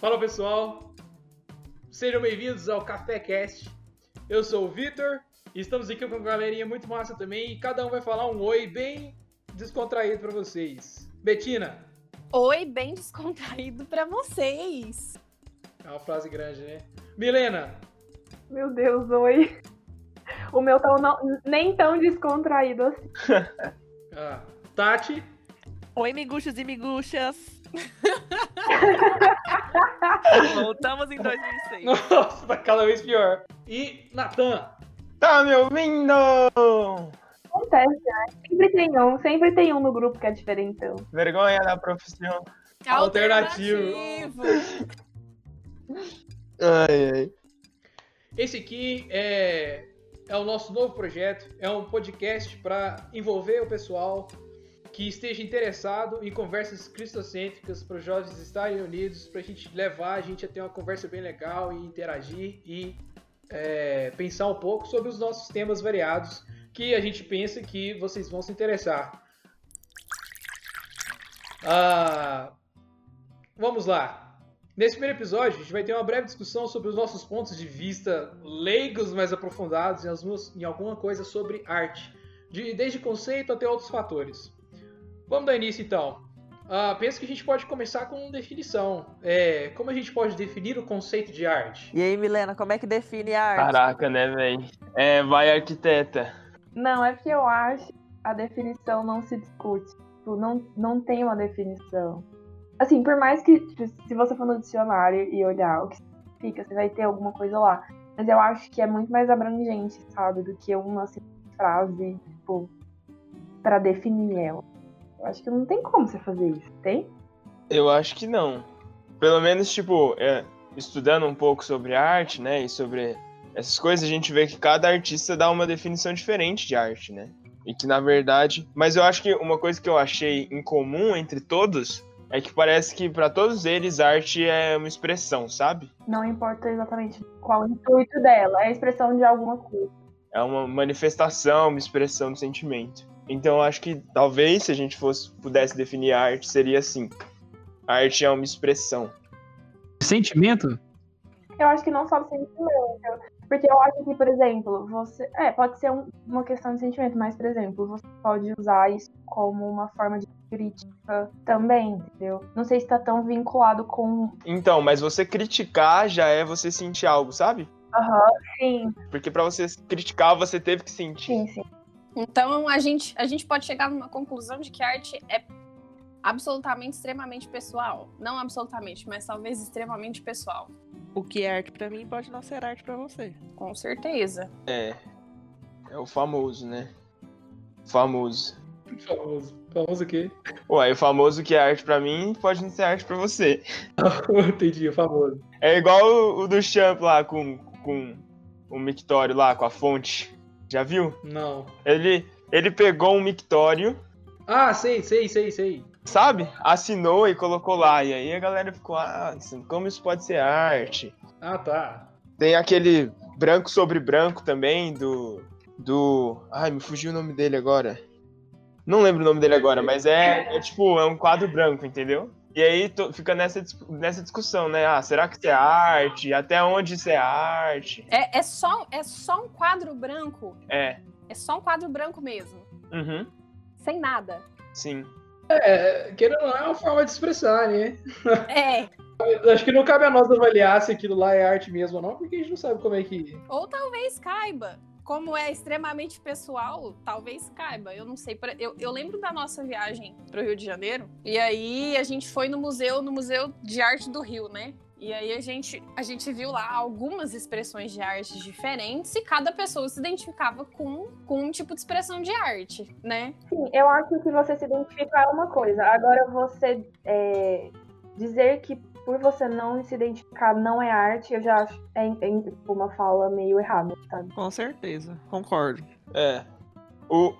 Fala pessoal, sejam bem-vindos ao Café Cast. Eu sou o Vitor e estamos aqui com uma galerinha muito massa também. E cada um vai falar um oi bem descontraído para vocês. Betina. Oi, bem descontraído para vocês. É uma frase grande, né? Milena. Meu Deus, oi. O meu tá não, nem tão descontraído assim. ah, Tati. Oi, miguxos e miguxas. Voltamos em 2006. Nossa, tá cada vez pior. E Natan. Tá me ouvindo? Acontece, né? Sempre tem um, sempre tem um no grupo que é diferentão. Vergonha da profissão. Alternativo. ai, ai. Esse aqui é, é o nosso novo projeto. É um podcast para envolver o pessoal que esteja interessado em conversas cristocêntricas para os jovens estarem unidos, para a gente levar a gente a ter uma conversa bem legal e interagir e é, pensar um pouco sobre os nossos temas variados que a gente pensa que vocês vão se interessar. Ah, vamos lá. Nesse primeiro episódio, a gente vai ter uma breve discussão sobre os nossos pontos de vista leigos, mais aprofundados em, alguma coisa sobre arte, de, desde conceito até outros fatores. Vamos dar início então. Uh, penso que a gente pode começar com definição. É, como a gente pode definir o conceito de arte? E aí, Milena, como é que define a arte? Caraca, né, velho? É, vai arquiteta. Não, é porque eu acho a definição não se discute. Tipo, não, não tem uma definição. Assim, por mais que, tipo, se você for no dicionário e olhar o que significa, você vai ter alguma coisa lá. Mas eu acho que é muito mais abrangente, sabe? Do que uma assim, frase, tipo, pra definir ela. Eu acho que não tem como você fazer isso, tem? Eu acho que não. Pelo menos, tipo, é, estudando um pouco sobre arte, né, e sobre essas coisas, a gente vê que cada artista dá uma definição diferente de arte, né? E que, na verdade... Mas eu acho que uma coisa que eu achei em comum entre todos é que parece que para todos eles arte é uma expressão, sabe? Não importa exatamente qual o intuito dela, é a expressão de alguma coisa. É uma manifestação, uma expressão do sentimento. Então acho que talvez se a gente fosse pudesse definir a arte seria assim: a arte é uma expressão. Sentimento? Eu acho que não só sentimento. Porque eu acho que, por exemplo, você. É, pode ser um, uma questão de sentimento, mas, por exemplo, você pode usar isso como uma forma de crítica também, entendeu? Não sei se tá tão vinculado com. Então, mas você criticar já é você sentir algo, sabe? Aham, uhum, sim. Porque para você criticar, você teve que sentir. Sim, sim. Então a gente, a gente pode chegar numa conclusão de que arte é absolutamente, extremamente pessoal. Não absolutamente, mas talvez extremamente pessoal. O que é arte para mim pode não ser arte para você. Com certeza. É. É o famoso, né? Famoso. Famoso. Famoso o quê? Ué, o famoso que é arte para mim pode não ser arte para você. Entendi, o famoso. É igual o, o do Champ lá com, com o mictório lá, com a fonte. Já viu? Não. Ele, ele pegou um mictório. Ah, sei, sei, sei, sei. Sabe? Assinou e colocou lá. E aí a galera ficou, ah, como isso pode ser arte? Ah, tá. Tem aquele branco sobre branco também, do. Do. Ai, me fugiu o nome dele agora. Não lembro o nome dele agora, mas é, é tipo, é um quadro branco, entendeu? E aí to, fica nessa, nessa discussão, né? Ah, será que isso é arte? Até onde isso é arte? É, é, só, é só um quadro branco? É. É só um quadro branco mesmo? Uhum. Sem nada? Sim. É, querendo ou não, é uma forma de expressar, né? É. Acho que não cabe a nós avaliar se aquilo lá é arte mesmo ou não, porque a gente não sabe como é que. Ou talvez caiba como é extremamente pessoal, talvez caiba. Eu não sei. Eu, eu lembro da nossa viagem para o Rio de Janeiro. E aí a gente foi no museu, no Museu de Arte do Rio, né? E aí a gente, a gente viu lá algumas expressões de arte diferentes e cada pessoa se identificava com, com um tipo de expressão de arte, né? Sim, eu acho que você se identificar é uma coisa. Agora você é, dizer que por você não se identificar não é arte, eu já acho é, é uma fala meio errada, sabe? Com certeza, concordo. É. O,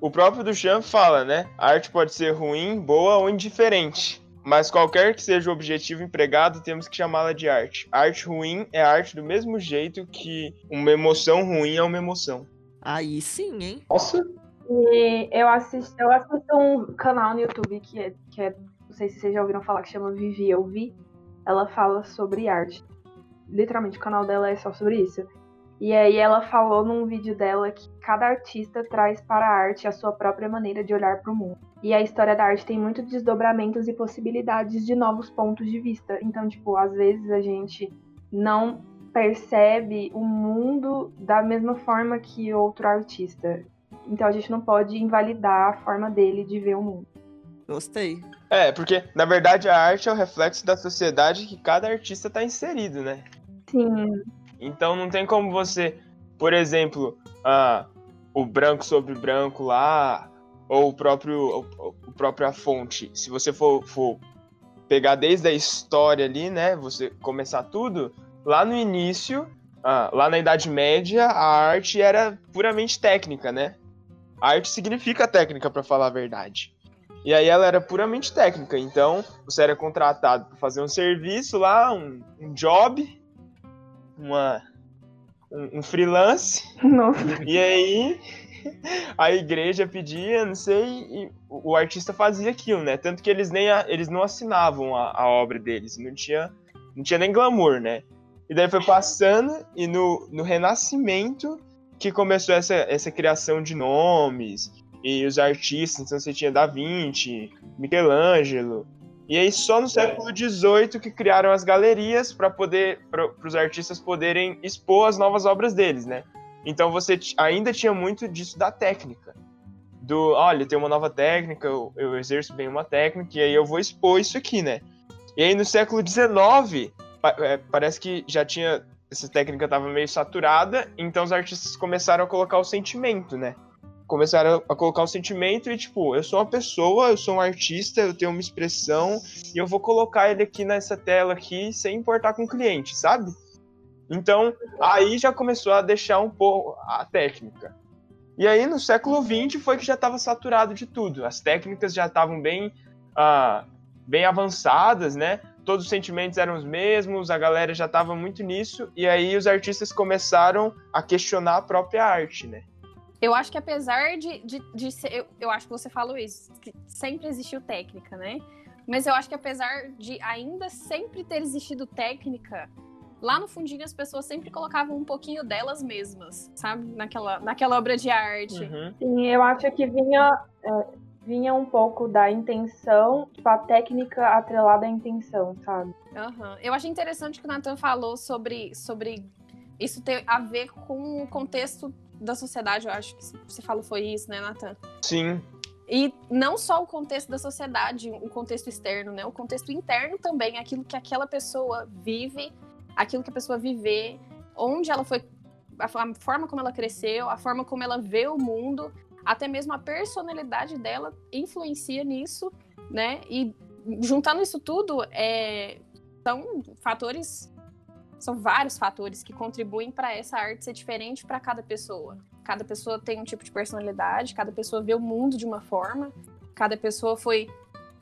o próprio Duchamp fala, né? A arte pode ser ruim, boa ou indiferente. Mas qualquer que seja o objetivo empregado, temos que chamá-la de arte. Arte ruim é arte do mesmo jeito que uma emoção ruim é uma emoção. Aí sim, hein? Nossa! E eu assisto, eu assisto um canal no YouTube que é, que é não sei se vocês já ouviram falar, que chama Vivi Eu Vi. Ela fala sobre arte. Literalmente, o canal dela é só sobre isso. E aí ela falou num vídeo dela que cada artista traz para a arte a sua própria maneira de olhar para o mundo. E a história da arte tem muitos desdobramentos e possibilidades de novos pontos de vista. Então, tipo, às vezes a gente não percebe o mundo da mesma forma que outro artista. Então a gente não pode invalidar a forma dele de ver o mundo. Gostei. É, porque na verdade a arte é o reflexo da sociedade que cada artista está inserido, né? Sim. Então não tem como você, por exemplo, ah, o branco sobre branco lá, ou o próprio, o, o própria fonte. Se você for, for pegar desde a história ali, né? Você começar tudo, lá no início, ah, lá na Idade Média, a arte era puramente técnica, né? A arte significa técnica, para falar a verdade. E aí ela era puramente técnica, então você era contratado para fazer um serviço lá, um, um job, uma, um, um freelance. Nossa. E aí a igreja pedia, não sei, e o artista fazia aquilo, né? Tanto que eles nem eles não assinavam a, a obra deles, não tinha, não tinha nem glamour, né? E daí foi passando, e no, no Renascimento que começou essa, essa criação de nomes, e os artistas, então você tinha Da Vinci, Michelangelo, e aí só no século XVIII que criaram as galerias para poder para os artistas poderem expor as novas obras deles, né? Então você ainda tinha muito disso da técnica. Do, olha, tem uma nova técnica, eu, eu exerço bem uma técnica, e aí eu vou expor isso aqui, né? E aí no século XIX, é, parece que já tinha. Essa técnica estava meio saturada, então os artistas começaram a colocar o sentimento, né? Começaram a colocar o sentimento e, tipo, eu sou uma pessoa, eu sou um artista, eu tenho uma expressão, e eu vou colocar ele aqui nessa tela aqui sem importar com o cliente, sabe? Então, aí já começou a deixar um pouco a técnica. E aí, no século XX, foi que já estava saturado de tudo. As técnicas já estavam bem, ah, bem avançadas, né? todos os sentimentos eram os mesmos, a galera já estava muito nisso, e aí os artistas começaram a questionar a própria arte, né? Eu acho que apesar de, de, de ser. Eu, eu acho que você falou isso, que sempre existiu técnica, né? Mas eu acho que apesar de ainda sempre ter existido técnica, lá no fundinho as pessoas sempre colocavam um pouquinho delas mesmas, sabe? Naquela, naquela obra de arte. Uhum. Sim, eu acho que vinha. É vinha um pouco da intenção, tipo, a técnica atrelada à intenção, sabe? Uhum. Eu achei interessante que o Nathan falou sobre, sobre isso ter a ver com o contexto da sociedade, eu acho que você falou foi isso, né, Nathan? Sim. E não só o contexto da sociedade, o contexto externo, né? O contexto interno também, aquilo que aquela pessoa vive, aquilo que a pessoa viver, onde ela foi, a forma como ela cresceu, a forma como ela vê o mundo até mesmo a personalidade dela influencia nisso, né? E juntando isso tudo, é, são fatores, são vários fatores que contribuem para essa arte ser diferente para cada pessoa. Cada pessoa tem um tipo de personalidade, cada pessoa vê o mundo de uma forma, cada pessoa foi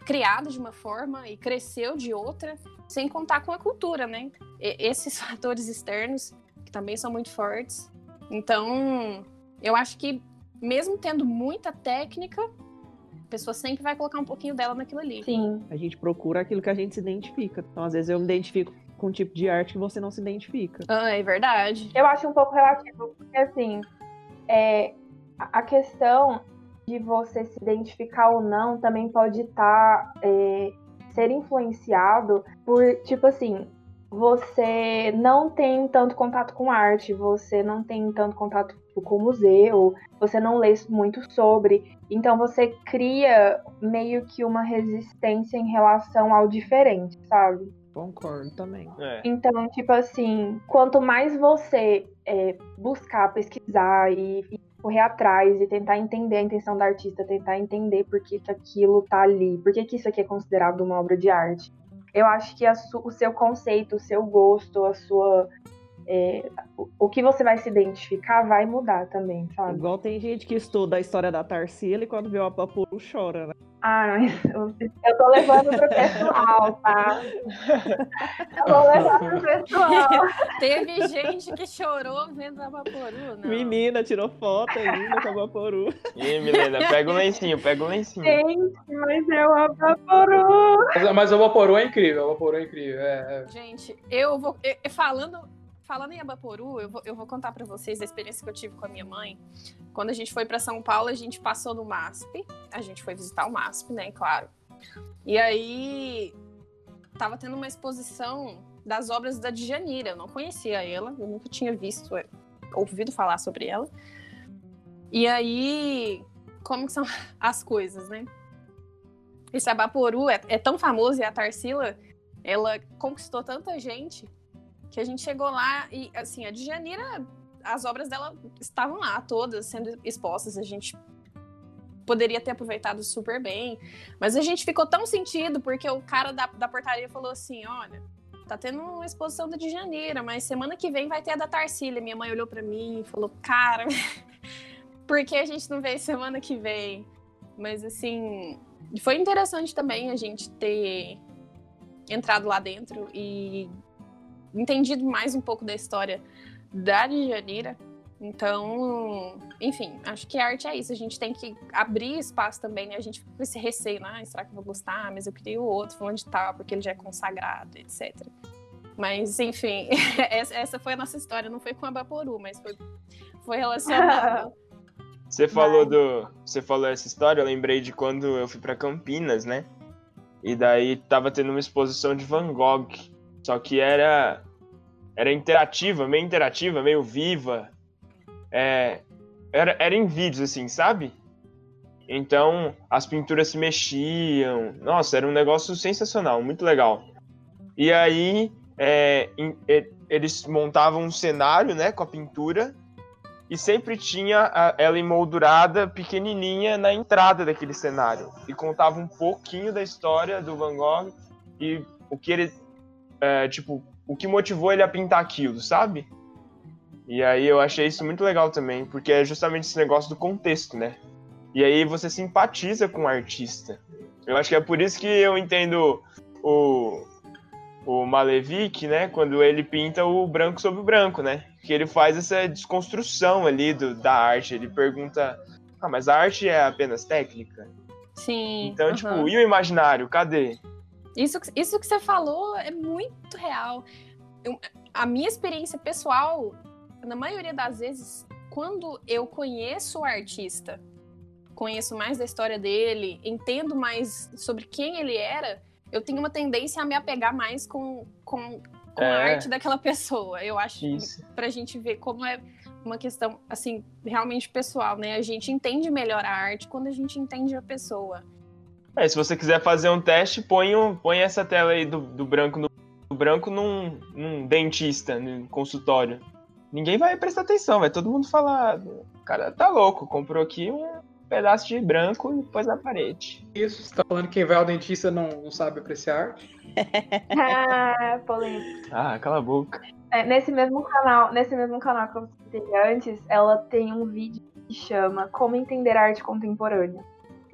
criada de uma forma e cresceu de outra, sem contar com a cultura, né? E esses fatores externos que também são muito fortes. Então, eu acho que mesmo tendo muita técnica, a pessoa sempre vai colocar um pouquinho dela naquilo ali. Sim. A gente procura aquilo que a gente se identifica. Então, às vezes, eu me identifico com um tipo de arte que você não se identifica. Ah, é verdade. Eu acho um pouco relativo, porque assim, é, a questão de você se identificar ou não também pode estar tá, é, ser influenciado por, tipo assim, você não tem tanto contato com arte, você não tem tanto contato com o museu, você não lê muito sobre, então você cria meio que uma resistência em relação ao diferente, sabe? Concordo também. É. Então, tipo assim, quanto mais você é, buscar, pesquisar e, e, correr atrás e tentar entender a intenção da artista, tentar entender por que, que aquilo tá ali, por que, que isso aqui é considerado uma obra de arte, eu acho que o seu conceito, o seu gosto, a sua é, o, que você vai se identificar vai mudar também, sabe? Igual tem gente que estuda a história da Tarsila e quando vê o Apaporu chora, né? Ah, mas eu, tô levando pro pessoal, tá? Eu vou levar pro pessoal. Teve gente que chorou vendo a Vaporu, não. Menina, tirou foto ainda com o Apaporu. Ih, Milena, pega o lencinho, pega o lencinho. Gente, mas é o Apaporu. Mas, mas o Vaporu é incrível, o Vaporu é incrível. É, é. Gente, eu vou. eu- falando, falando em Abaporu, eu vou, eu vou contar pra vocês a experiência que eu tive com a minha mãe. Quando a gente foi pra São Paulo, a gente passou no MASP. A gente foi visitar o MASP, né? Claro. E aí tava tendo uma exposição das obras da Djanira. Eu não conhecia ela, eu nunca tinha visto, é, ouvido falar sobre ela. E aí, como que são as coisas, né? Esse Abaporu é, é tão famoso e a Tarsila, ela conquistou tanta gente que a gente chegou lá e, assim, a Djanira, as obras dela estavam lá, todas sendo expostas. A gente poderia ter aproveitado super bem, mas a gente ficou tão sentido porque o cara da, da portaria falou assim: olha. Tá tendo uma exposição da Djanira, mas semana que vem vai ter a da Tarsila. Minha mãe olhou pra mim e falou: Cara, por que a gente não veio semana que vem? Mas assim, foi interessante também a gente ter entrado lá dentro e entendido mais um pouco da história da Djanira. Então, enfim, acho que a arte é isso. A gente tem que abrir espaço também, né? A gente fica com esse receio, né? Ah, será que eu vou gostar? Mas eu queria o outro, falando de tal, porque ele já é consagrado, etc. Mas, enfim, essa essa foi a nossa história. Não foi com a Baporu, mas foi, foi relacionado. Você falou do. Você falou essa história, eu lembrei de quando eu fui pra Campinas, né? E daí tava tendo uma exposição de Van Gogh. Só que era. Era interativa, meio interativa, meio viva. É, era, era em vídeos, assim, sabe? Então as pinturas se mexiam. Nossa, era um negócio sensacional, muito legal. E aí é, em- e- eles montavam um cenário, né, com a pintura e sempre tinha ela emoldurada pequenininha na entrada daquele cenário e contava um pouquinho da história do Van Gogh e o que ele é, tipo o que motivou ele a pintar aquilo, sabe? E aí eu achei isso muito legal também, porque é justamente esse negócio do contexto, né? E aí você simpatiza com o artista. Eu acho que é por isso que eu entendo o, o Malevich, né? Quando ele pinta o branco sobre o branco, né? Que ele faz essa desconstrução ali do, da arte. Ele pergunta: Ah, mas a arte é apenas técnica? Sim. Então, aham. tipo, e o imaginário? Cadê? Isso, que- isso que você falou é muito real. Eu- a minha experiência pessoal, na maioria das vezes, quando eu conheço o artista, conheço mais da história dele, entendo mais sobre quem ele era, eu tenho uma tendência a me apegar mais com, com, com a É. arte daquela pessoa. Eu acho Isso. pra gente ver como é uma questão, assim, realmente pessoal, né? A gente entende melhor a arte quando a gente entende a pessoa. É, se você quiser fazer um teste, põe, um, põe essa tela aí do, do branco no do branco num, num dentista, num consultório. Ninguém vai prestar atenção, vai todo mundo falar. O cara tá louco, comprou aqui um pedaço de branco e pôs na parede. Isso, você tá falando que quem vai ao dentista não, não sabe apreciar arte? ah, polêmica. Ah, cala a boca. É, nesse mesmo canal, nesse mesmo canal que eu citei antes, ela tem um vídeo que chama Como Entender Arte Contemporânea.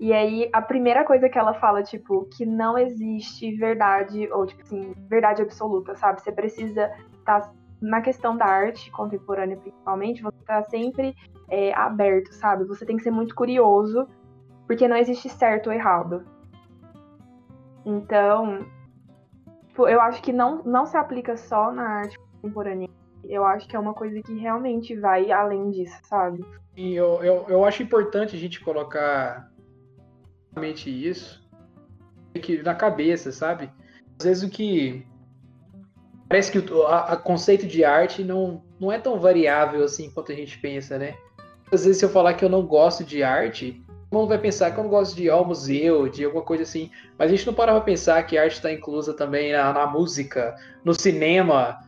E aí, a primeira coisa que ela fala, tipo, que não existe verdade, ou tipo assim, verdade absoluta, sabe? Você precisa estar, na questão da arte contemporânea principalmente, você tá sempre é, aberto, sabe? Você tem que ser muito curioso, porque não existe certo ou errado. Então, tipo, eu acho que não, não se aplica só na arte contemporânea. Eu acho que é uma coisa que realmente vai além disso, sabe? E eu, eu, eu acho importante a gente colocar realmente isso que na cabeça, sabe? Às vezes o que parece que o a, a conceito de arte não, não é tão variável assim quanto a gente pensa, né? Às vezes se eu falar que eu não gosto de arte, todo mundo vai pensar que eu não gosto de ir ao museu, de alguma coisa assim. Mas a gente não para pra pensar que arte está inclusa também na, na música, no cinema,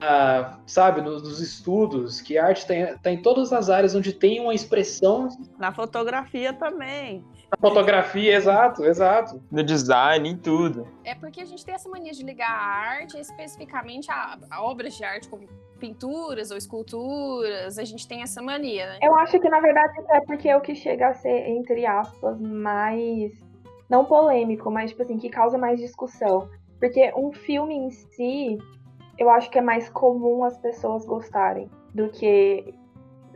ah, sabe, nos, nos estudos, que arte está em todas as áreas onde tem uma expressão Na fotografia também. Na fotografia, exato, exato. No design, em tudo. É porque a gente tem essa mania de ligar a arte, especificamente a, a obras de arte, como pinturas ou esculturas. A gente tem essa mania, né? Eu acho que, na verdade, é porque é o que chega a ser, entre aspas, mais. Não polêmico, mas, tipo assim, que causa mais discussão. Porque um filme em si, eu acho que é mais comum as pessoas gostarem do que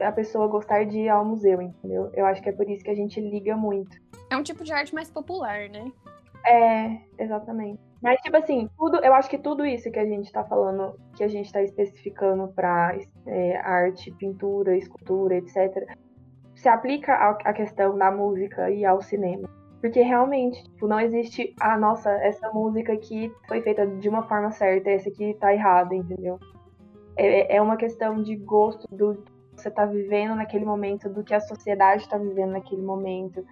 a pessoa gostar de ir ao museu, entendeu? Eu acho que é por isso que a gente liga muito. É um tipo de arte mais popular, né? É, exatamente. Mas, tipo assim, tudo, eu acho que tudo isso que a gente tá falando, que a gente tá especificando pra é, arte, pintura, escultura, etc., se aplica à questão da música e ao cinema. Porque realmente, tipo, não existe, ah, nossa, essa música aqui foi feita de uma forma certa, essa aqui tá errada, entendeu? É, é uma questão de gosto do que você tá vivendo naquele momento, do que a sociedade tá vivendo naquele momento.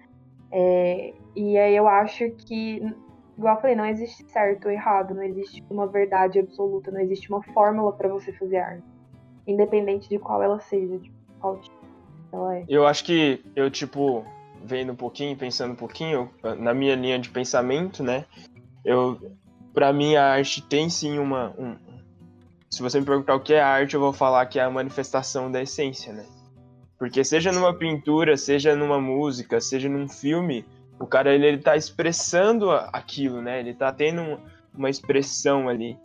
É, e aí eu acho que, igual eu falei, não existe certo ou errado, não existe uma verdade absoluta, não existe uma fórmula pra você fazer arte. Independente de qual ela seja, de qual tipo ela é. Eu acho que eu, tipo, vendo um pouquinho, pensando um pouquinho, na minha linha de pensamento, né? Eu, pra mim, a arte tem sim uma. Um, se você me perguntar o que é arte, eu vou falar que é a manifestação da essência, né? Porque seja numa pintura, seja numa música, seja num filme, o cara ele, ele tá expressando aquilo, né? Ele tá tendo um- uma expressão ali.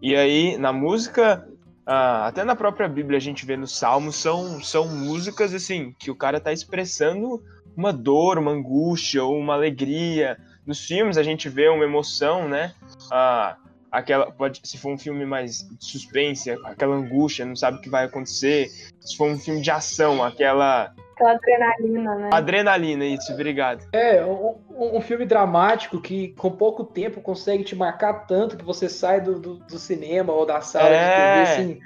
E aí, na música, ah, até na própria Bíblia a gente vê nos Salmos, são, são músicas assim, que o cara tá expressando uma dor, uma angústia ou uma alegria. Nos filmes a gente vê uma emoção, né? Ah, aquela pode se for um filme mais de suspense, aquela angústia, não sabe o que vai acontecer. Se for um filme de ação, aquela Aquela adrenalina, né? adrenalina, isso, obrigado. É, um, um- um filme dramático que com pouco tempo consegue te marcar tanto que você sai do, do, do cinema ou da sala É. de TV assim,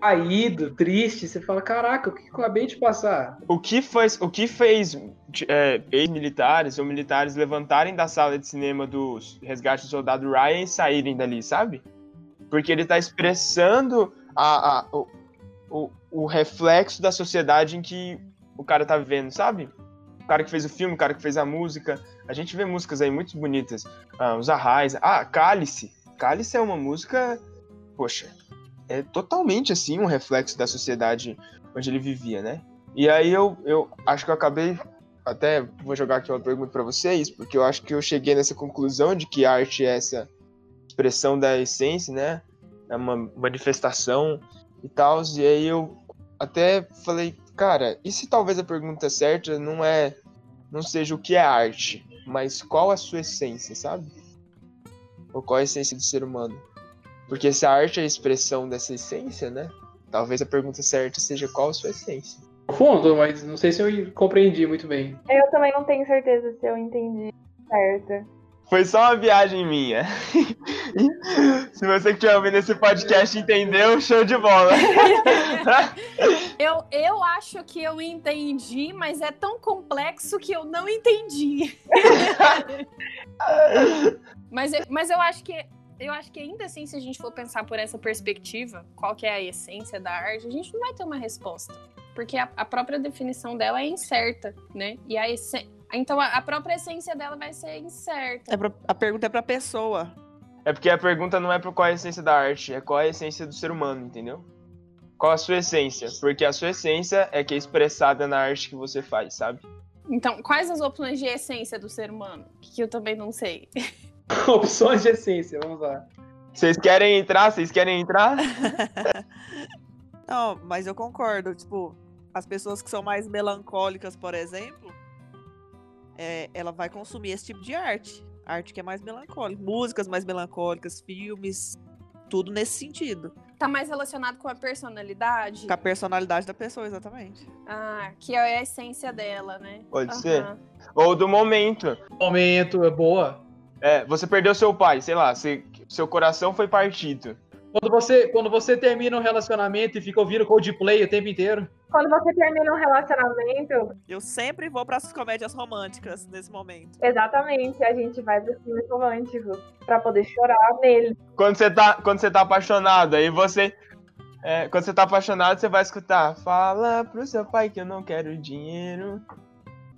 caído, triste. Você fala, caraca, o que eu acabei de passar? O que fez, o que fez é, ex-militares ou militares levantarem da sala de cinema do resgate do soldado Ryan e saírem dali, sabe? Porque ele tá expressando a, a- o, o, o reflexo da sociedade em que o cara tá vivendo, sabe? O cara que fez o filme, o cara que fez a música. A gente vê músicas aí muito bonitas. Ah, os Arrais. Ah, Cálice. Cálice é uma música, poxa, é totalmente assim um reflexo da sociedade onde ele vivia, né? E aí eu, eu acho que eu acabei. Até vou jogar aqui uma pergunta pra vocês, porque eu acho que eu cheguei nessa conclusão de que arte é essa expressão da essência, né? É uma manifestação e tal. E aí eu até falei, cara, e se talvez a pergunta certa não é. não seja o que é arte, mas qual a sua essência, sabe? Ou qual a essência do ser humano? Porque se a arte é a expressão dessa essência, né? Talvez a pergunta certa seja qual a sua essência. Profundo, mas não sei se eu compreendi muito bem. Eu também não tenho certeza se eu entendi certo. Foi só uma viagem minha. Se você que estiver ouvindo esse podcast entendeu, show de bola. Eu, eu acho que eu entendi, mas é tão complexo que eu não entendi. mas, mas eu acho que eu acho que ainda assim, se a gente for pensar por essa perspectiva, qual que é a essência da arte, a gente não vai ter uma resposta. Porque a, a própria definição dela é incerta, né? E a esse- Então a, a própria essência dela vai ser incerta. É pra- a pergunta é pra pessoa. É porque a pergunta não é por qual é a essência da arte, é qual é a essência do ser humano, entendeu? Qual a sua essência? Porque a sua essência é que é expressada na arte que você faz, sabe? Então, quais as opções de essência do ser humano? Que eu também não sei. Opções de essência, vamos lá. Vocês querem entrar? Vocês querem entrar? Não, mas eu concordo. Tipo, as pessoas que são mais melancólicas, por exemplo, é, ela vai consumir esse tipo de arte. Arte que é mais melancólica. Músicas mais melancólicas, filmes, tudo nesse sentido. Tá mais relacionado com a personalidade? Com a personalidade da pessoa, exatamente. Ah, que é a essência dela, né? Pode Aham. ser. Ou do momento. Momento, é boa. É, você perdeu seu pai, sei lá, você- seu coração foi partido. Quando você, quando você termina um relacionamento e fica ouvindo Coldplay o tempo inteiro. Quando você termina um relacionamento, Eu sempre vou para as comédias românticas nesse momento. exatamente, a gente vai pro filme romântico pra poder chorar nele. Quando você tá, quando você tá apaixonado, aí você. é, quando você tá apaixonado, você vai escutar. Fala pro seu pai que eu não quero dinheiro.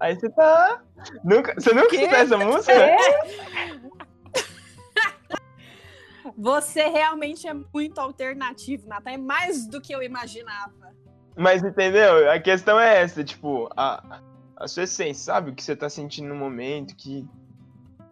Aí você tá. Nunca... Você nunca escutou essa música? É? Você realmente é muito alternativo, Natan. É mais do que eu imaginava. Mas entendeu? A questão é essa, tipo, a, a sua essência, sabe? O que você tá sentindo no momento, que.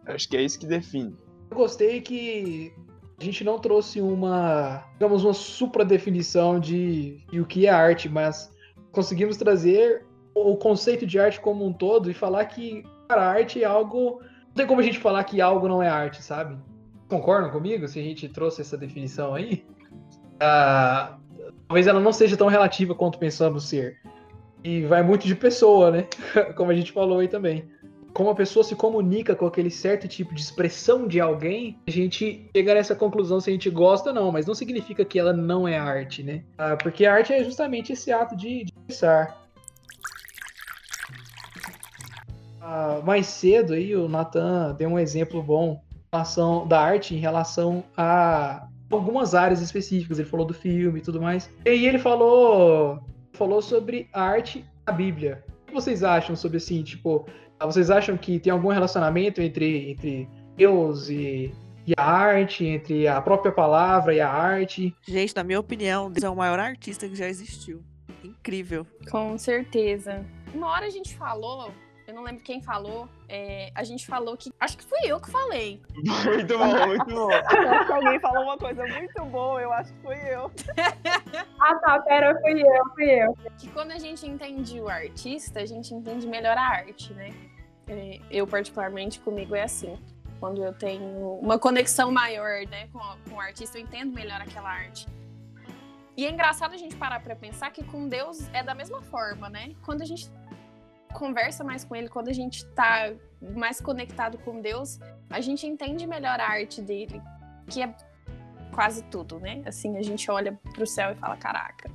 Acho que é isso que define. Eu gostei que a gente não trouxe uma, digamos, uma supra definição de, de o que é arte, mas conseguimos trazer o conceito de arte como um todo e falar que cara, arte é algo. Não tem como a gente falar que algo não é arte, sabe? Concordam comigo se a gente trouxe essa definição aí? Ah, talvez ela não seja tão relativa quanto pensamos ser. E vai muito de pessoa, né? Como a gente falou aí também como a pessoa se comunica com aquele certo tipo de expressão de alguém, a gente chega nessa conclusão se a gente gosta ou não, mas não significa que ela não é arte, né? Ah, porque a arte é justamente esse ato de, de pensar. Mais cedo aí o Nathan deu um exemplo bom relação da arte em relação a algumas áreas específicas. Ele falou do filme e tudo mais. E aí ele falou falou sobre a arte na Bíblia. O que vocês acham sobre assim, tipo, vocês acham que tem algum relacionamento entre, entre Deus e, e a arte, entre a própria palavra e a arte? Gente, na minha opinião, Deus é o maior artista que já existiu. Incrível. Com certeza. Uma hora a gente falou, eu não lembro quem falou, é, a gente falou que. Acho que fui eu que falei. Muito bom, muito bom. Acho que alguém falou uma coisa muito boa, eu acho que foi eu. Ah, tá, pera, fui eu, fui eu. Que quando a gente entende o artista, a gente entende melhor a arte, né? É, Eu, particularmente, comigo é assim. Quando eu tenho uma conexão maior né, com, com o artista, eu entendo melhor aquela arte. E é engraçado a gente parar pra pensar que com Deus é da mesma forma, né? Quando a gente conversa mais com ele, quando a gente tá mais conectado com Deus, a gente entende melhor a arte dele, que é quase tudo, né? Assim, a gente olha pro céu e fala, caraca,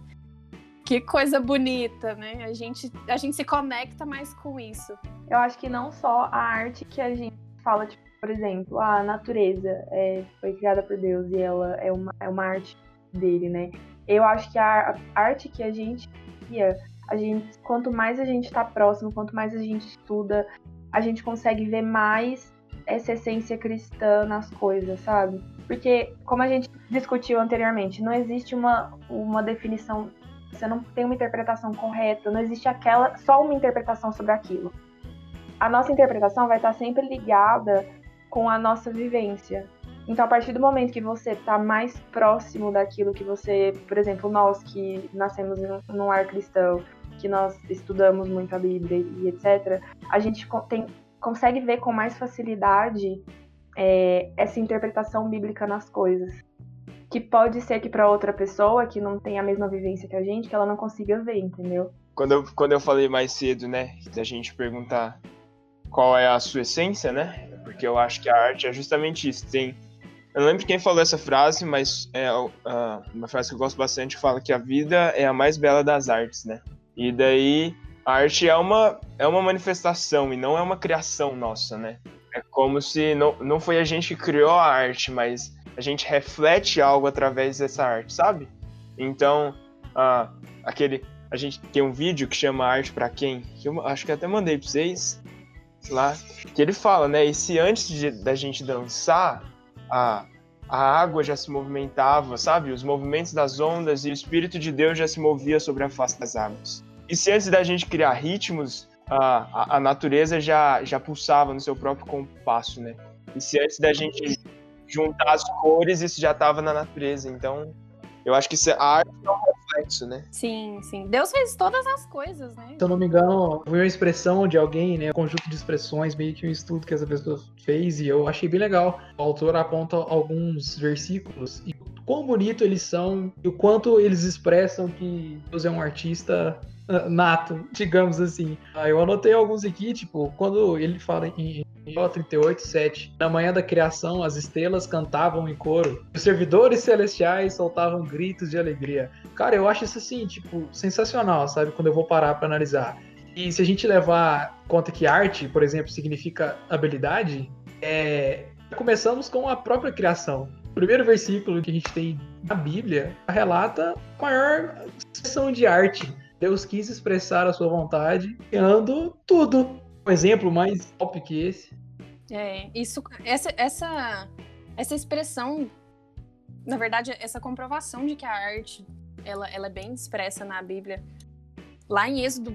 que coisa bonita, né? A gente, a gente se conecta mais com isso. Eu acho que não só a arte que a gente fala, tipo, por exemplo, a natureza é, foi criada por Deus e ela é uma, é uma arte dele, né? Eu acho que a, a arte que a gente cria, a gente, quanto mais a gente está próximo, quanto mais a gente estuda, a gente consegue ver mais essa essência cristã nas coisas, sabe? Porque, como a gente discutiu anteriormente, não existe uma, uma definição, você não tem uma interpretação correta, não existe aquela só uma interpretação sobre aquilo. A nossa interpretação vai estar sempre ligada com a nossa vivência. Então, a partir do momento que você está mais próximo daquilo que você, por exemplo, nós que nascemos num ar cristão, que nós estudamos muito a Bíblia e etc., a gente tem, consegue ver com mais facilidade é, essa interpretação bíblica nas coisas. Que pode ser que para outra pessoa que não tem a mesma vivência que a gente, que ela não consiga ver, entendeu? Quando eu, quando eu falei mais cedo, né, da gente perguntar qual é a sua essência, né? Porque eu acho que a arte é justamente isso. Tem, eu não lembro quem falou essa frase, mas é ah, uma frase que eu gosto bastante fala que a vida é a mais bela das artes, né? E daí a arte é uma é uma manifestação e não é uma criação nossa, né? É como se não, não foi a gente que criou a arte, mas a gente reflete algo através dessa arte, sabe? Então, ah, aquele a gente tem um vídeo que chama Arte pra Quem, que eu acho que até mandei pra vocês, lá, que ele fala, né? E se antes de, da gente dançar, a, a água já se movimentava, sabe? Os movimentos das ondas e o Espírito de Deus já se movia sobre a face das águas. E se antes da gente criar ritmos, a, a, a natureza já, já pulsava no seu próprio compasso, né? E se antes da gente juntar as cores, isso já estava na natureza. Então, eu acho que isso é- a arte é um reflexo, né? Sim, sim. Deus fez todas as coisas, né? Se eu não me engano, foi uma expressão de alguém, né? Um conjunto de expressões, meio que um estudo que essa pessoa fez, e eu achei bem legal. O autor aponta alguns versículos e quão bonito eles são e o quanto eles expressam que Deus é um artista nato, digamos assim. Ah, eu anotei alguns aqui, tipo, quando ele fala em Jó 38, 7. Na manhã da criação, as estrelas cantavam em coro. Os servidores celestiais soltavam gritos de alegria. Cara, eu acho isso assim, tipo, sensacional, sabe? Quando eu vou parar pra analisar. E se a gente levar conta que arte, por exemplo, significa habilidade, é... começamos com a própria criação. O primeiro versículo que a gente tem na Bíblia relata a maior expressão de arte. Deus quis expressar a sua vontade criando tudo. um exemplo mais top que esse. É, isso, essa, essa, essa expressão, na verdade, essa comprovação de que a arte, ela, ela é bem expressa na Bíblia. Lá em Êxodo,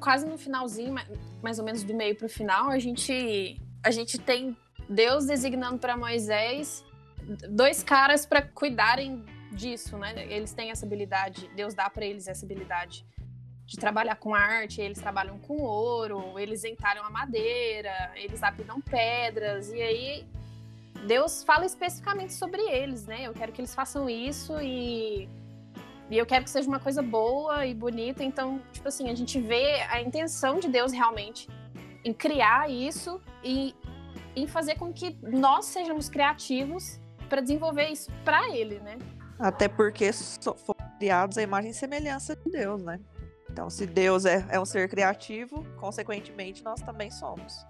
quase no finalzinho, ma- mais ou menos do meio pro final, a gente, a gente tem Deus designando para Moisés dois caras para cuidarem disso, né? Eles têm essa habilidade, Deus dá para eles essa habilidade de trabalhar com arte, eles trabalham com ouro, eles entalham a madeira, eles lapidam pedras, e aí Deus fala especificamente sobre eles, né? Eu quero que eles façam isso e, e eu quero que seja uma coisa boa e bonita. Então, tipo assim, a gente vê a intenção de Deus realmente em criar isso e em fazer com que nós sejamos criativos para desenvolver isso para ele, né? Até porque fomos criados à imagem e semelhança de Deus, né? Então, se Deus é, é um ser criativo, consequentemente, nós também somos.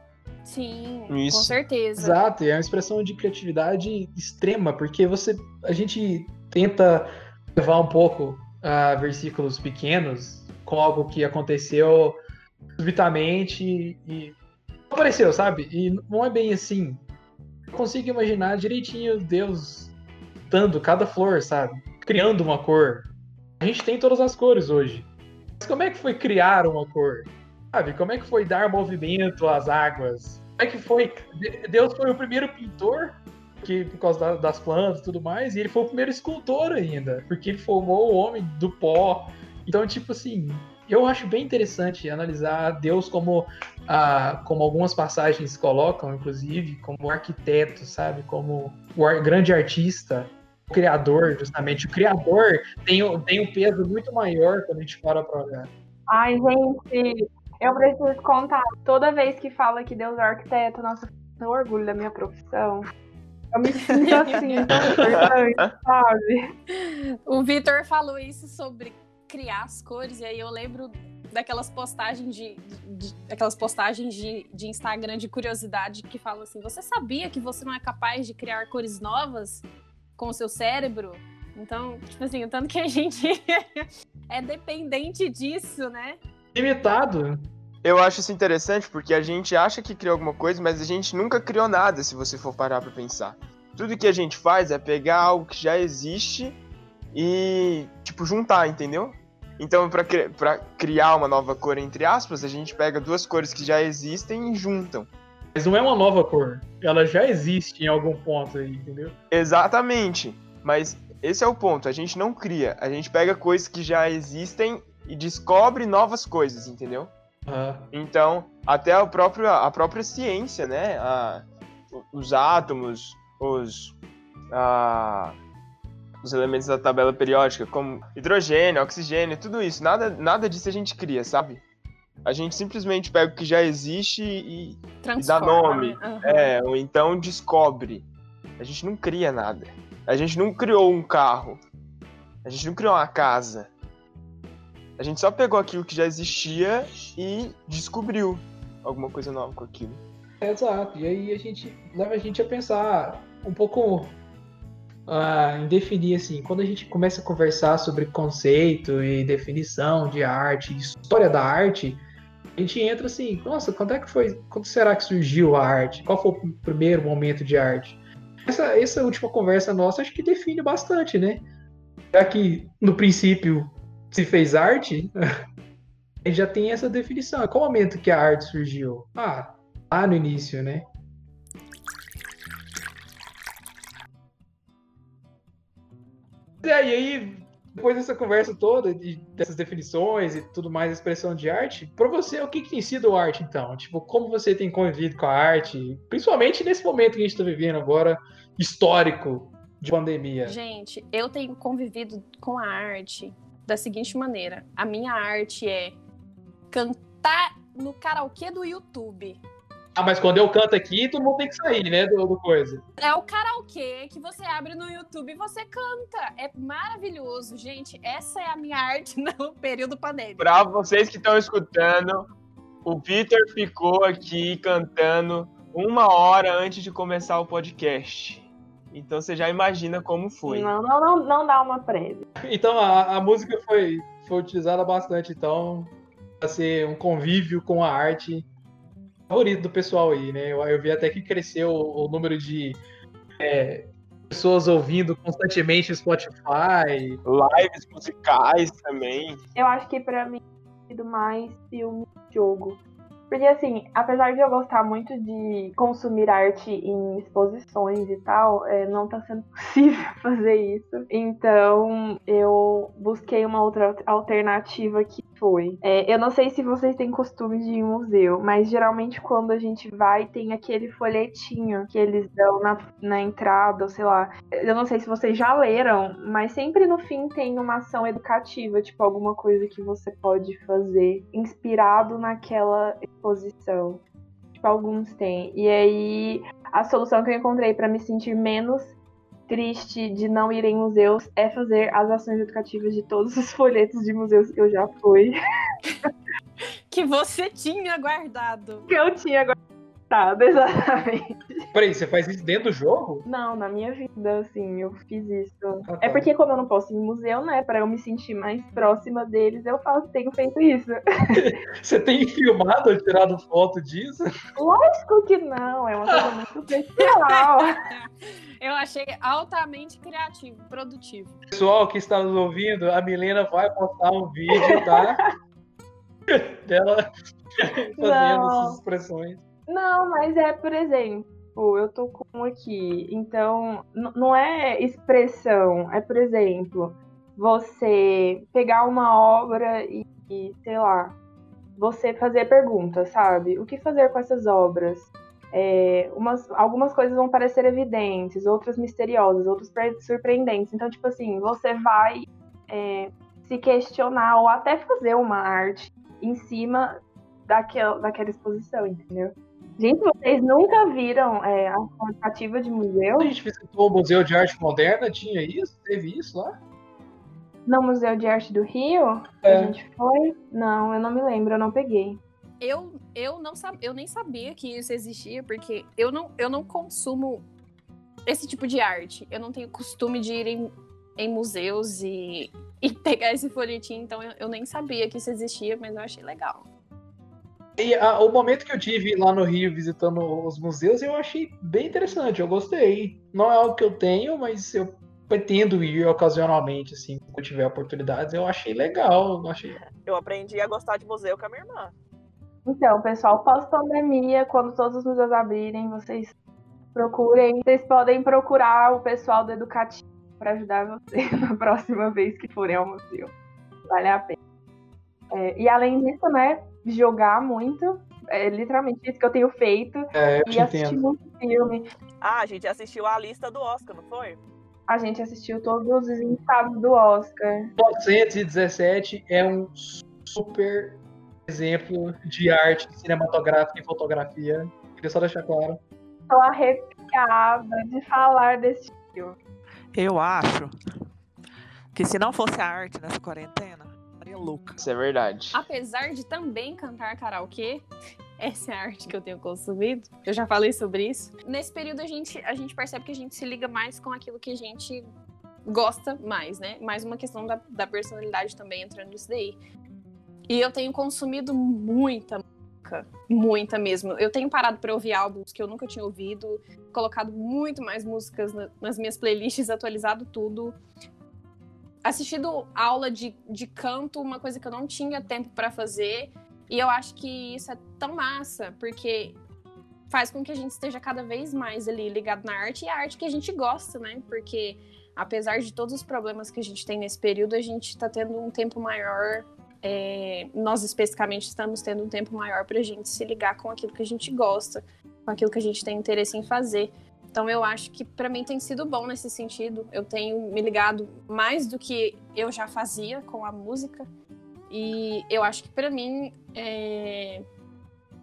Sim, Isso. com certeza. Exato, e é uma expressão de criatividade extrema, porque você a gente tenta levar um pouco a versículos pequenos com algo que aconteceu subitamente e apareceu, sabe? E não é bem assim. Eu consigo imaginar direitinho Deus dando cada flor, sabe? Criando uma cor. A gente tem todas as cores hoje. Mas como é que foi criar uma cor? Sabe? Como é que foi dar movimento às águas? Como é que foi? De- Deus foi o primeiro pintor, que, por causa da- das plantas e tudo mais, e ele foi o primeiro escultor ainda, porque ele formou o homem do pó. Então, tipo assim, eu acho bem interessante analisar Deus como, ah, como algumas passagens colocam, inclusive, como arquiteto, sabe? Como o grande artista, o criador, justamente. O criador tem, o- tem um peso muito maior quando a gente para pra olhar. Ai, gente, eu preciso contar. Toda vez que fala que Deus é arquiteto, nossa, eu orgulho da minha profissão. Eu me sinto assim, tão importante, sabe? O Vitor falou isso sobre criar as cores, e aí eu lembro daquelas postagens de, de- de- aquelas postagens de, de Instagram de curiosidade que falam assim: você sabia que você não é capaz de criar cores novas com o seu cérebro? Então, tipo assim, o tanto que a gente é dependente disso, né? Limitado. Eu acho isso interessante porque a gente acha que criou alguma coisa, mas a gente nunca criou nada, se você for parar pra pensar. Tudo que a gente faz é pegar algo que já existe e, tipo, juntar, entendeu? Então, pra, cri- pra criar uma nova cor, entre aspas, a gente pega duas cores que já existem e juntam. Mas não é uma nova cor. Ela já existe em algum ponto aí, entendeu? Exatamente. Mas esse é o ponto. A gente não cria. A gente pega coisas que já existem e descobre novas coisas, entendeu? Ah, Então, até a própria, a própria ciência, né? A- os átomos, os, a- os elementos da tabela periódica, como hidrogênio, oxigênio, tudo isso. Nada, nada disso a gente cria, sabe? A gente simplesmente pega o que já existe e, Transforma. nome. Aham. é, ou então descobre. A gente não cria nada. A gente não criou um carro. A gente não criou uma casa. A gente só pegou aquilo que já existia e descobriu alguma coisa nova com aquilo. exato. E aí a gente leva a gente a pensar um pouco em definir assim, quando a gente começa a conversar sobre conceito e definição de arte, história da arte, a gente entra assim, nossa, quando é que foi? Quando será que surgiu a arte? Qual foi o primeiro momento de arte? Essa, essa última conversa nossa acho que define bastante, né? Já que no princípio se fez arte, já tem essa definição. Qual momento que a arte surgiu? Ah, lá no início, né? E aí, e aí, depois dessa conversa toda, de, dessas definições e tudo mais, expressão de arte, pra você, o que, que tem sido arte, então? Tipo, como você tem convivido com a arte, principalmente nesse momento que a gente tá vivendo agora, histórico, de pandemia? Gente, eu tenho convivido com a arte da seguinte maneira: a minha arte é cantar no karaokê do YouTube. Ah, mas quando eu canto aqui, todo mundo tem que sair, né, do, do coisa. É o karaokê que você abre no YouTube e você canta. É maravilhoso, gente. Essa é a minha arte no período pandêmico. Pra vocês que estão escutando, o Peter ficou aqui cantando uma hora antes de começar o podcast. Então você já imagina como foi. Não, não, não, não dá uma prévia. Então a, a música foi, foi utilizada bastante, então, para ser um convívio com a arte favorito do pessoal aí, né? Eu, eu vi até que cresceu o, o número de é, pessoas ouvindo constantemente o Spotify. Lives musicais também. Eu acho que pra mim tem sido mais filme e jogo. Porque assim, apesar de eu gostar muito de consumir arte em exposições e tal, é, não tá sendo possível fazer isso. Então eu busquei uma outra alternativa que foi. É, eu não sei se vocês têm costume de ir em museu, mas geralmente quando a gente vai tem aquele folhetinho que eles dão na, na entrada, ou sei lá. Eu não sei se vocês já leram, mas sempre no fim tem uma ação educativa, tipo alguma coisa que você pode fazer inspirado naquela exposição. Tipo, alguns têm. E aí, a solução que eu encontrei para me sentir menos triste de não ir em museus é fazer as ações educativas de todos os folhetos de museus que eu já fui. Que você tinha guardado. Que eu tinha guardado, exatamente. Peraí, você faz isso dentro do jogo? Não, na minha vida, assim, eu fiz isso. Ah, tá. É porque como eu não posso ir em museu, né, pra eu me sentir mais próxima deles, eu faço, tenho feito isso. Você tem filmado ou tirado foto disso? Lógico que não, é uma coisa muito pessoal. Eu achei altamente criativo, produtivo. Pessoal que está nos ouvindo, a Milena vai postar um vídeo, tá? Dela fazendo Não. essas expressões. Não, mas é, por exemplo, eu tô com um aqui. Então, não é expressão, é, por exemplo, você pegar uma obra e, e, sei lá, você fazer perguntas, sabe? O que fazer com essas obras? É, umas, algumas coisas vão parecer evidentes, outras misteriosas, outras pre- surpreendentes. Então, tipo assim, você vai é, se questionar ou até fazer uma arte em cima daquela exposição, entendeu? Gente, vocês nunca viram é, a tentativa de museu? Quando a gente visitou o Museu de Arte Moderna, tinha isso? Teve isso lá? No Museu de Arte do Rio? É. A gente foi? Não, eu não me lembro, eu não peguei. Eu, eu, não sab... eu nem sabia que isso existia, porque eu não, eu não consumo esse tipo de arte. Eu não tenho costume de ir em, em museus e, e pegar esse folhetim, então eu, eu nem sabia que isso existia, mas eu achei legal. E a- o momento que eu tive lá no Rio visitando os museus, eu achei bem interessante, eu gostei. Não é algo que eu tenho, mas eu pretendo ir ocasionalmente, assim, quando tiver oportunidades. Eu achei legal, eu achei Eu aprendi a gostar de museu com a minha irmã. Então, pessoal, pós-pandemia, quando todos os museus abrirem, vocês procurem. Vocês podem procurar o pessoal do Educativo para ajudar vocês na próxima vez que forem ao museu. Vale a pena. É, e além disso, né, jogar muito. É literalmente isso que eu tenho feito. É, eu E assistir entendo. muito filme. Ah, a gente assistiu a lista do Oscar, não foi? A gente assistiu todos os indicados do Oscar. 1917 é um super exemplo de arte cinematográfica e fotografia. Queria só deixar claro. Tô arrepiada de falar desse filme. Eu acho que se não fosse a arte nessa quarentena, estaria louca. Isso é verdade. Apesar de também cantar karaokê, essa é a arte que eu tenho consumido. Eu já falei sobre isso. Nesse período a gente, a gente percebe que a gente se liga mais com aquilo que a gente gosta mais, né? Mais uma questão da, da personalidade também entrando nisso daí. E eu tenho consumido muita música, muita mesmo. Eu tenho parado para ouvir álbuns que eu nunca tinha ouvido, colocado muito mais músicas na- nas minhas playlists, atualizado tudo. Assistido aula de, de canto, uma coisa que eu não tinha tempo para fazer. E eu acho que isso é tão massa, porque faz com que a gente esteja cada vez mais ali ligado na arte e a arte que a gente gosta, né? Porque apesar de todos os problemas que a gente tem nesse período, a gente está tendo um tempo maior. é, nós especificamente estamos tendo um tempo maior para a gente se ligar com aquilo que a gente gosta, com aquilo que a gente tem interesse em fazer. Então eu acho que para mim tem sido bom nesse sentido. Eu tenho me ligado mais do que eu já fazia com a música. E eu acho que para mim é...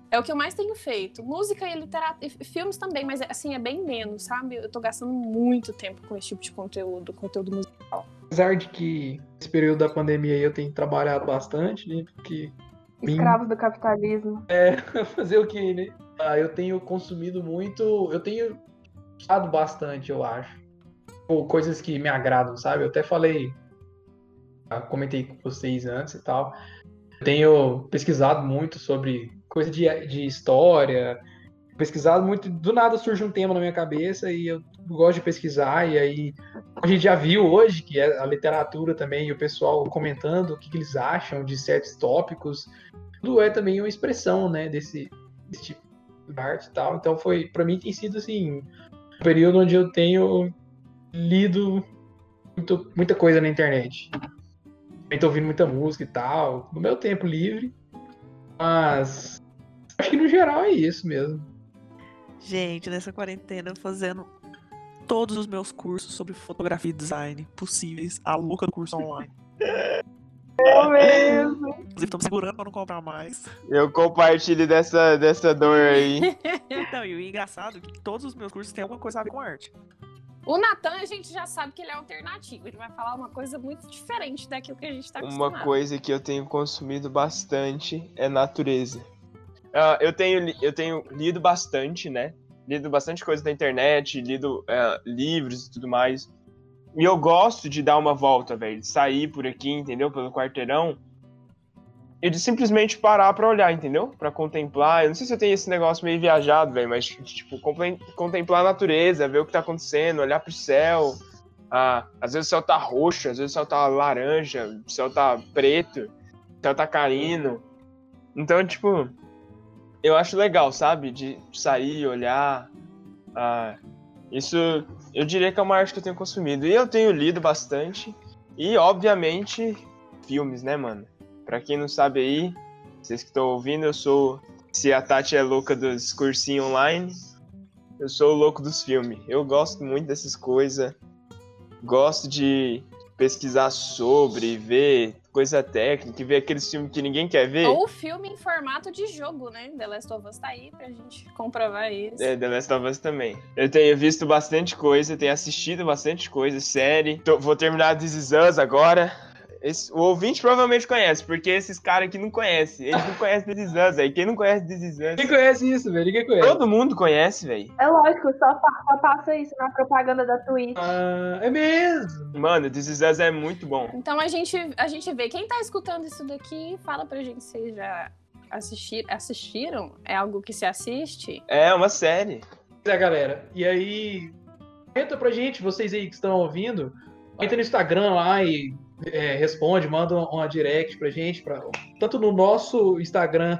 é o que eu mais tenho feito. Música e literatura, filmes também, mas assim é bem menos, sabe? Eu tô gastando muito tempo com esse tipo de conteúdo, conteúdo musical. Apesar de que nesse período da pandemia aí eu tenho trabalhado bastante, né? Porque Escravos do capitalismo. fazer o que, né? Ah, eu tenho consumido muito. Eu tenho usado bastante, eu acho. Ou coisas que me agradam, sabe? Eu até falei. ah, Comentei com vocês antes e tal. Tenho pesquisado muito sobre coisa de, de história, pesquisado muito. Do nada surge um tema na minha cabeça e eu gosto de pesquisar. E aí a gente já viu hoje que é a literatura também e o pessoal comentando o que, que eles acham de certos tópicos. Tudo é também uma expressão, né, desse, desse tipo de arte e tal. Então foi, para mim tem sido assim, período onde eu tenho lido muito, muita coisa na internet. Também tô ouvindo muita música e tal, no meu tempo livre. Mas acho que no geral é isso mesmo. Gente, nessa quarentena, fazendo todos os meus cursos sobre fotografia e design possíveis, a louca do curso online. Eu mesmo. Inclusive, estamos segurando pra não comprar mais. Eu compartilho dessa, dessa dor aí. Então, e o engraçado é que todos os meus cursos têm alguma coisa a ver com arte. O Natan, a gente já sabe que ele é alternativo. Ele vai falar uma coisa muito diferente daquilo que a gente tá acostumado. Uma coisa que eu tenho consumido bastante é natureza. Ah, eu, tenho, eu tenho lido bastante, né? Lido bastante coisa na internet, lido eh, livros e tudo mais. E eu gosto de dar uma volta, velho. De sair por aqui, entendeu? Pelo quarteirão. E de simplesmente parar pra olhar, entendeu? Pra contemplar. Eu não sei se eu tenho esse negócio meio viajado, velho, mas, tipo, contemplar a natureza, ver o que tá acontecendo, olhar pro céu. Ah, às vezes o céu tá roxo, às vezes o céu tá laranja, o céu tá preto, o céu tá caindo. Então, tipo, eu acho legal, sabe? De sair, olhar. Ah, isso eu diria que é uma arte que eu tenho consumido. E eu tenho lido bastante. E, obviamente, filmes, né, mano? Pra quem não sabe aí, vocês que estão ouvindo, eu sou. Se a Tati é louca dos cursinhos online, eu sou o louco dos filmes. Eu gosto muito dessas coisas. Gosto de pesquisar sobre, ver coisa técnica, ver aqueles filmes que ninguém quer ver. Ou filme em formato de jogo, né? The Last of Us tá aí pra gente comprovar isso. É, The Last of Us também. Eu tenho visto bastante coisa, tenho assistido bastante coisa, série. Tô- vou terminar This Is Us agora. Esse- o ouvinte provavelmente conhece, porque esses caras aqui não conhecem. Eles não conhecem This Is Us, aí. Quem não conhece This Is Quem conhece isso, velho? Ninguém conhece. Todo mundo conhece, velho. É lógico, só, só passa isso na propaganda da Twitch. Ah, é mesmo. Mano, This Is Us é muito bom. Então a gente, a gente vê. Quem tá escutando isso daqui, fala pra gente se vocês já assistir, assistiram. É algo que se assiste? É uma série. É, galera. E aí, comenta pra gente, vocês aí que estão ouvindo, entra no Instagram lá e é, responde, manda uma, direct pra gente, pra, tanto no nosso Instagram,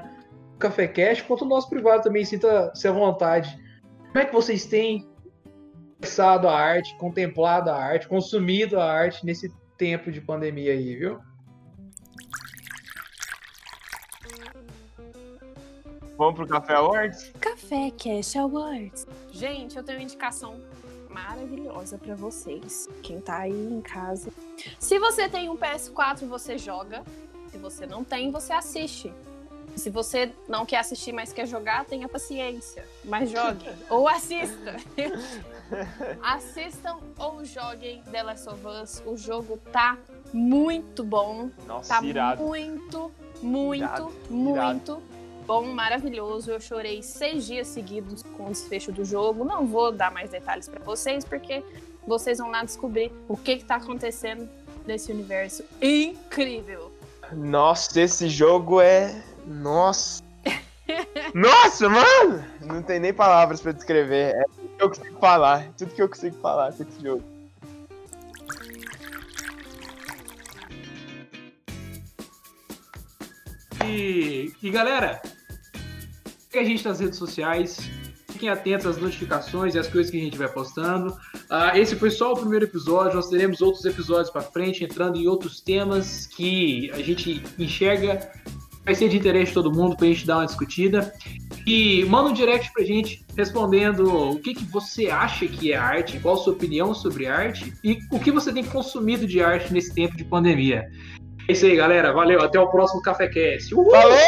Café Cash, quanto no nosso privado também, sinta-se à vontade. Como é que vocês têm acessado a arte, contemplado a arte, consumido a arte nesse tempo de pandemia aí, viu? Vamos pro Café Awards? Café Cash Awards. Gente, eu tenho uma indicação maravilhosa pra vocês. Quem tá aí em casa. Se você tem um PS4, você joga. Se você não tem, você assiste. Se você não quer assistir, mas quer jogar, tenha paciência. Mas jogue. ou assista. Assistam ou joguem The Last of Us. O jogo tá muito bom. Nossa, Tá irado. muito, muito, Irado, muito bom, maravilhoso. Eu chorei seis dias seguidos com o desfecho do jogo. Não vou dar mais detalhes pra vocês, porque vocês vão lá descobrir o que, que tá acontecendo nesse universo incrível. Nossa, esse jogo é. Nossa! Nossa, mano! Não tem nem palavras pra descrever. É tudo que eu consigo falar. Tudo que eu consigo falar com esse jogo. E, galera, a gente nas redes sociais. Fiquem atentos às notificações e às coisas que a gente vai postando. Ah, esse foi só o primeiro episódio. Nós teremos outros episódios para frente, entrando em outros temas que a gente enxerga vai ser de interesse de todo mundo pra gente dar uma discutida. E manda um direct pra gente respondendo o que, que você acha que é arte, qual a sua opinião sobre arte e o que você tem consumido de arte nesse tempo de pandemia. É isso aí, galera. Valeu. Até o próximo Café Cast. Uhul! Falou!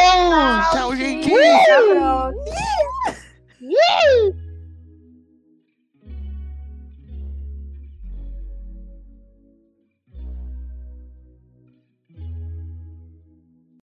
Tchau, gente!